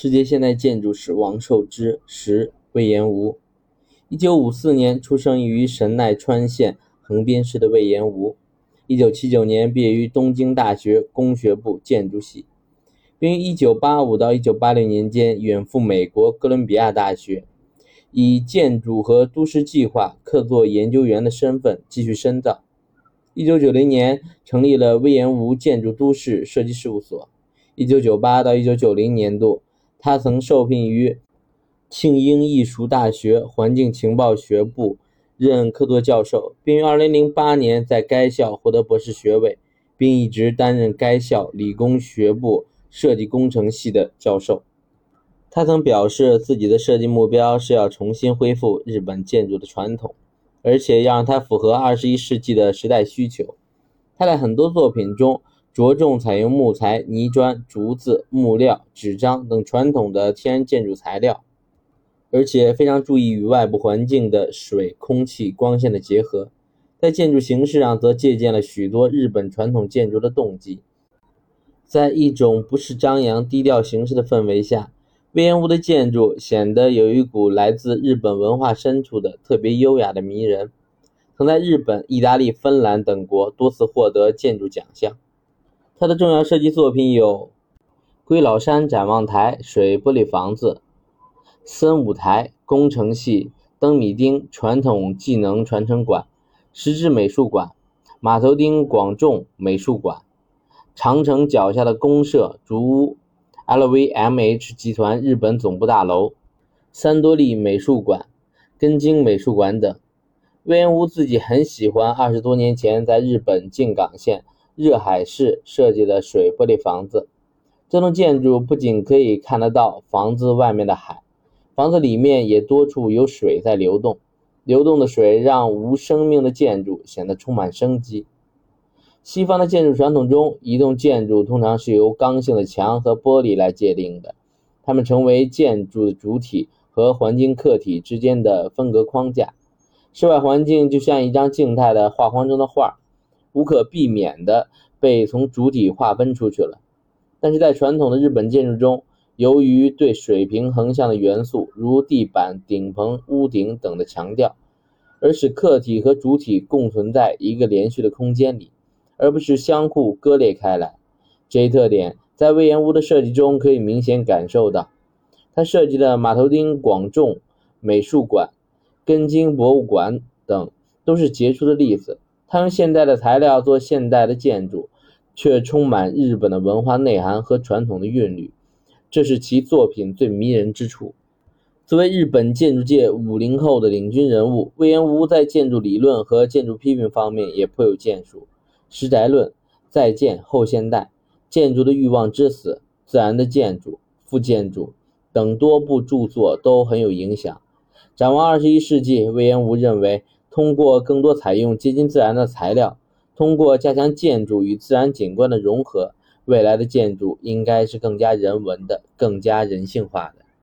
世界现代建筑史王受之十魏延吴，一九五四年出生于神奈川县横滨市的魏延吴，一九七九年毕业于东京大学工学部建筑系，并于一九八五到一九八六年间远赴美国哥伦比亚大学，以建筑和都市计划客座研究员的身份继续深造。一九九零年成立了魏延吴建筑都市设计事务所。一九九八到一九九零年度，他曾受聘于庆应艺术大学环境情报学部任客座教授，并于二零零八年在该校获得博士学位，并一直担任该校理工学部设计工程系的教授。他曾表示，自己的设计目标是要重新恢复日本建筑的传统，而且要让它符合二十一世纪的时代需求。他在很多作品中。着重采用木材、泥砖、竹子、木料、纸张等传统的天然建筑材料，而且非常注意与外部环境的水、空气、光线的结合。在建筑形式上，则借鉴了许多日本传统建筑的动机。在一种不是张扬、低调形式的氛围下，魏延屋的建筑显得有一股来自日本文化深处的特别优雅的迷人。曾在日本、意大利、芬兰等国多次获得建筑奖项。他的重要设计作品有龟老山展望台水玻璃房子、森舞台工程系灯米町传统技能传承馆、石质美术馆、马头町广重美术馆、长城脚下的公社竹屋、LVMH 集团日本总部大楼、三多利美术馆、根津美术馆等。魏延吾自己很喜欢二十多年前在日本静冈县。热海市设计的水玻璃房子，这栋建筑不仅可以看得到房子外面的海，房子里面也多处有水在流动。流动的水让无生命的建筑显得充满生机。西方的建筑传统中，一栋建筑通常是由刚性的墙和玻璃来界定的，它们成为建筑的主体和环境客体之间的分隔框架。室外环境就像一张静态的画框中的画。无可避免地被从主体划分出去了，但是在传统的日本建筑中，由于对水平横向的元素，如地板、顶棚、屋顶等的强调，而使客体和主体共存在一个连续的空间里，而不是相互割裂开来。这一特点在魏延屋的设计中可以明显感受到。他设计的马头町广众美术馆、根津博物馆等都是杰出的例子。他用现代的材料做现代的建筑，却充满日本的文化内涵和传统的韵律，这是其作品最迷人之处。作为日本建筑界五零后的领军人物，魏延吾在建筑理论和建筑批评方面也颇有建树，《石宅论》《再见后现代》《建筑的欲望之死》《自然的建筑》《复建筑》等多部著作都很有影响。展望二十一世纪，魏延吾认为。通过更多采用接近自然的材料，通过加强建筑与自然景观的融合，未来的建筑应该是更加人文的、更加人性化的。